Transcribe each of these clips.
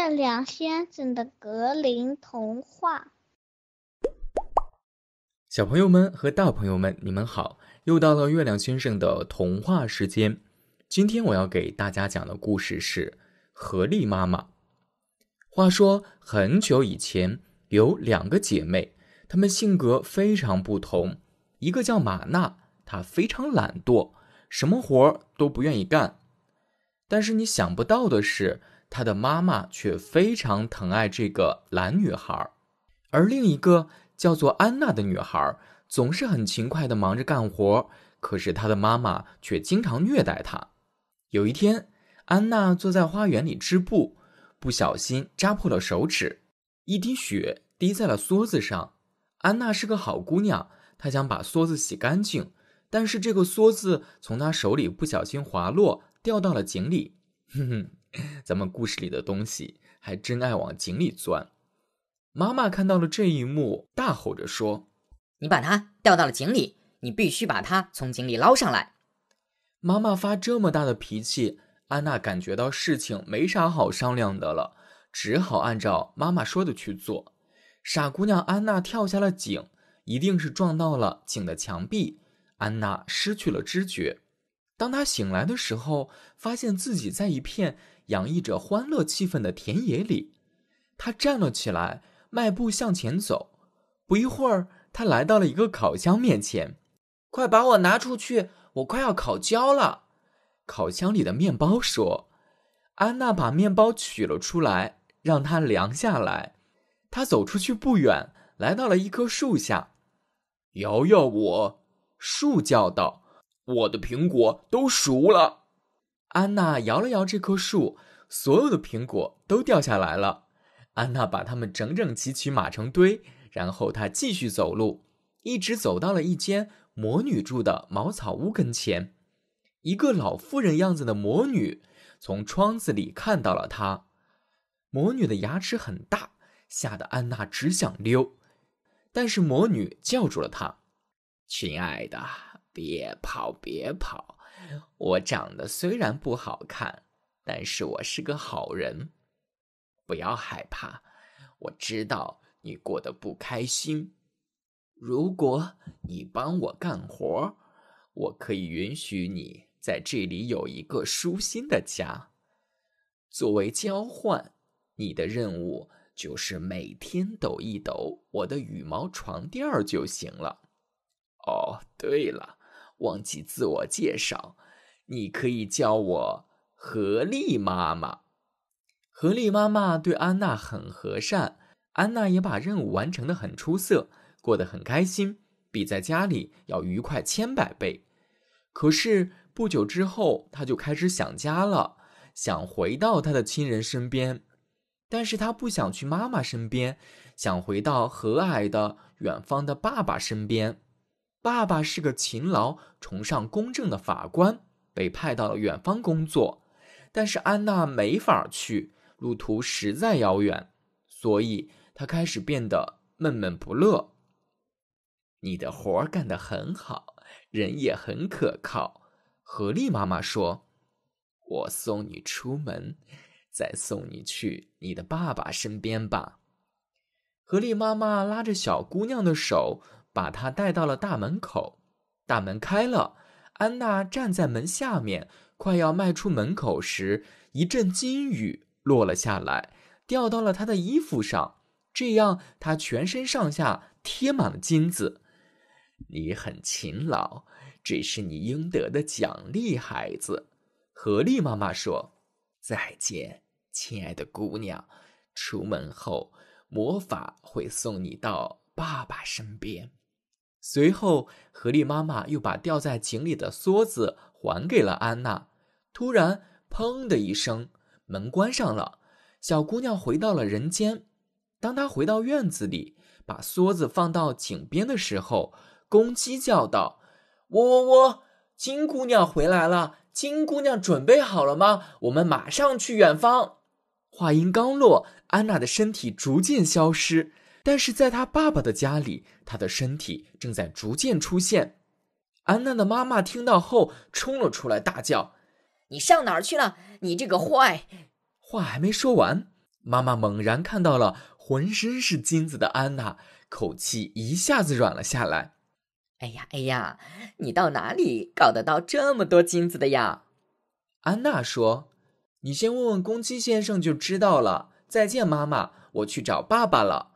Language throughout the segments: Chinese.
月亮先生的格林童话。小朋友们和大朋友们，你们好！又到了月亮先生的童话时间。今天我要给大家讲的故事是《合力妈妈》。话说很久以前，有两个姐妹，她们性格非常不同。一个叫玛娜，她非常懒惰，什么活儿都不愿意干。但是你想不到的是，她的妈妈却非常疼爱这个懒女孩。而另一个叫做安娜的女孩，总是很勤快的忙着干活，可是她的妈妈却经常虐待她。有一天，安娜坐在花园里织布，不小心扎破了手指，一滴血滴在了梭子上。安娜是个好姑娘，她想把梭子洗干净，但是这个梭子从她手里不小心滑落，掉到了井里。哼哼，咱们故事里的东西还真爱往井里钻。妈妈看到了这一幕，大吼着说：“你把它掉到了井里，你必须把它从井里捞上来。”妈妈发这么大的脾气，安娜感觉到事情没啥好商量的了，只好按照妈妈说的去做。傻姑娘安娜跳下了井，一定是撞到了井的墙壁，安娜失去了知觉。当她醒来的时候，发现自己在一片洋溢着欢乐气氛的田野里，他站了起来。迈步向前走，不一会儿，他来到了一个烤箱面前。快把我拿出去，我快要烤焦了。烤箱里的面包说：“安娜把面包取了出来，让它凉下来。”他走出去不远，来到了一棵树下。摇摇我，树叫道：“我的苹果都熟了。”安娜摇了摇这棵树，所有的苹果都掉下来了。安娜把它们整整齐齐码成堆，然后她继续走路，一直走到了一间魔女住的茅草屋跟前。一个老妇人样子的魔女从窗子里看到了她。魔女的牙齿很大，吓得安娜只想溜。但是魔女叫住了她：“亲爱的，别跑，别跑！我长得虽然不好看，但是我是个好人。”不要害怕，我知道你过得不开心。如果你帮我干活，我可以允许你在这里有一个舒心的家。作为交换，你的任务就是每天抖一抖我的羽毛床垫就行了。哦，对了，忘记自我介绍，你可以叫我何丽妈妈。何丽妈妈对安娜很和善，安娜也把任务完成的很出色，过得很开心，比在家里要愉快千百倍。可是不久之后，她就开始想家了，想回到她的亲人身边，但是她不想去妈妈身边，想回到和蔼的远方的爸爸身边。爸爸是个勤劳、崇尚公正的法官，被派到了远方工作，但是安娜没法去。路途实在遥远，所以她开始变得闷闷不乐。你的活儿干得很好，人也很可靠。何丽妈妈说：“我送你出门，再送你去你的爸爸身边吧。”何丽妈妈拉着小姑娘的手，把他带到了大门口。大门开了，安娜站在门下面，快要迈出门口时，一阵金雨。落了下来，掉到了他的衣服上，这样他全身上下贴满了金子。你很勤劳，这是你应得的奖励，孩子。合力妈妈说：“再见，亲爱的姑娘。出门后，魔法会送你到爸爸身边。”随后，河狸妈妈又把掉在井里的梭子还给了安娜。突然，砰的一声。门关上了，小姑娘回到了人间。当她回到院子里，把梭子放到井边的时候，公鸡叫道：“喔喔喔！金姑娘回来了！金姑娘准备好了吗？我们马上去远方。”话音刚落，安娜的身体逐渐消失，但是在他爸爸的家里，他的身体正在逐渐出现。安娜的妈妈听到后冲了出来，大叫。你上哪儿去了？你这个坏……话还没说完，妈妈猛然看到了浑身是金子的安娜，口气一下子软了下来。哎呀哎呀，你到哪里搞得到这么多金子的呀？安娜说：“你先问问公鸡先生就知道了。”再见，妈妈，我去找爸爸了。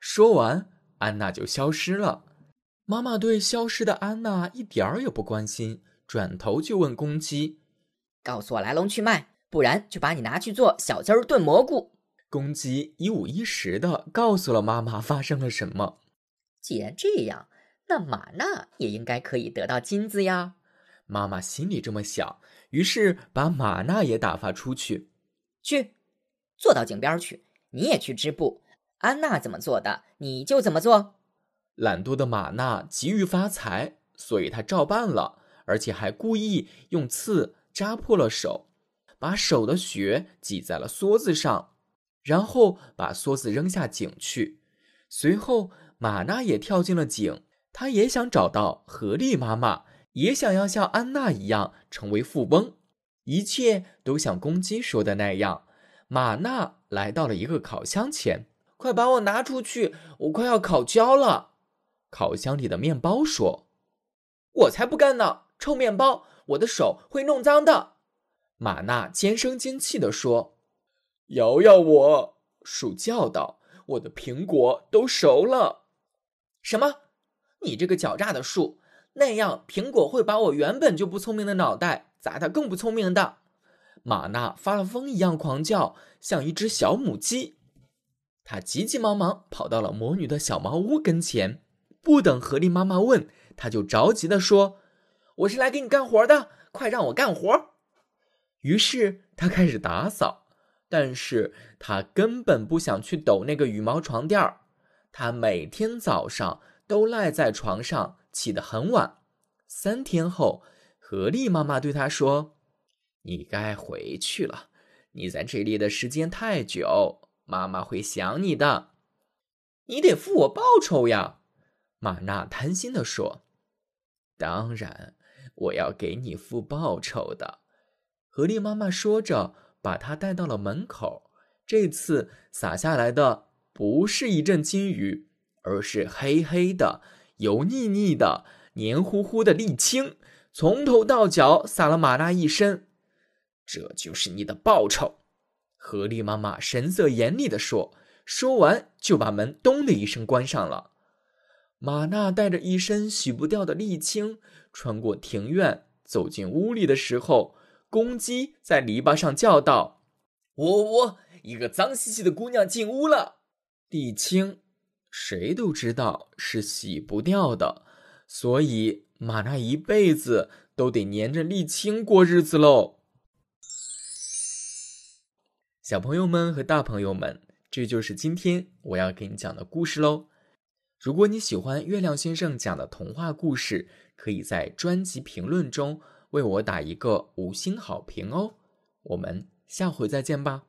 说完，安娜就消失了。妈妈对消失的安娜一点儿也不关心，转头就问公鸡：“告诉我来龙去脉，不然就把你拿去做小鸡儿炖蘑菇。”公鸡一五一十的告诉了妈妈发生了什么。既然这样，那玛娜也应该可以得到金子呀。妈妈心里这么想，于是把玛娜也打发出去，去。坐到井边去，你也去织布。安娜怎么做的，你就怎么做。懒惰的玛娜急于发财，所以她照办了，而且还故意用刺扎破了手，把手的血挤在了梭子上，然后把梭子扔下井去。随后，玛娜也跳进了井，她也想找到合力妈妈，也想要像安娜一样成为富翁。一切都像公鸡说的那样。玛娜来到了一个烤箱前，快把我拿出去，我快要烤焦了。烤箱里的面包说：“我才不干呢，臭面包，我的手会弄脏的。”玛娜尖声尖气地说：“摇摇我！”树叫道：“我的苹果都熟了。”什么？你这个狡诈的树！那样苹果会把我原本就不聪明的脑袋砸得更不聪明的。玛娜发了疯一样狂叫，像一只小母鸡。他急急忙忙跑到了魔女的小茅屋跟前，不等何丽妈妈问，他就着急地说：“我是来给你干活的，快让我干活。”于是他开始打扫，但是他根本不想去抖那个羽毛床垫儿。她每天早上都赖在床上，起得很晚。三天后，何丽妈妈对他说。你该回去了，你在这里的时间太久，妈妈会想你的。你得付我报酬呀，玛娜贪心的说。当然，我要给你付报酬的。何丽妈妈说着，把她带到了门口。这次洒下来的不是一阵金雨，而是黑黑的、油腻腻的、黏糊糊的沥青，从头到脚洒了玛娜一身。这就是你的报酬，何丽妈妈神色严厉地说。说完，就把门咚的一声关上了。玛娜带着一身洗不掉的沥青，穿过庭院，走进屋里的时候，公鸡在篱笆上叫道：“喔喔！一个脏兮兮的姑娘进屋了。”沥青，谁都知道是洗不掉的，所以玛娜一辈子都得粘着沥青过日子喽。小朋友们和大朋友们，这就是今天我要给你讲的故事喽。如果你喜欢月亮先生讲的童话故事，可以在专辑评论中为我打一个五星好评哦。我们下回再见吧。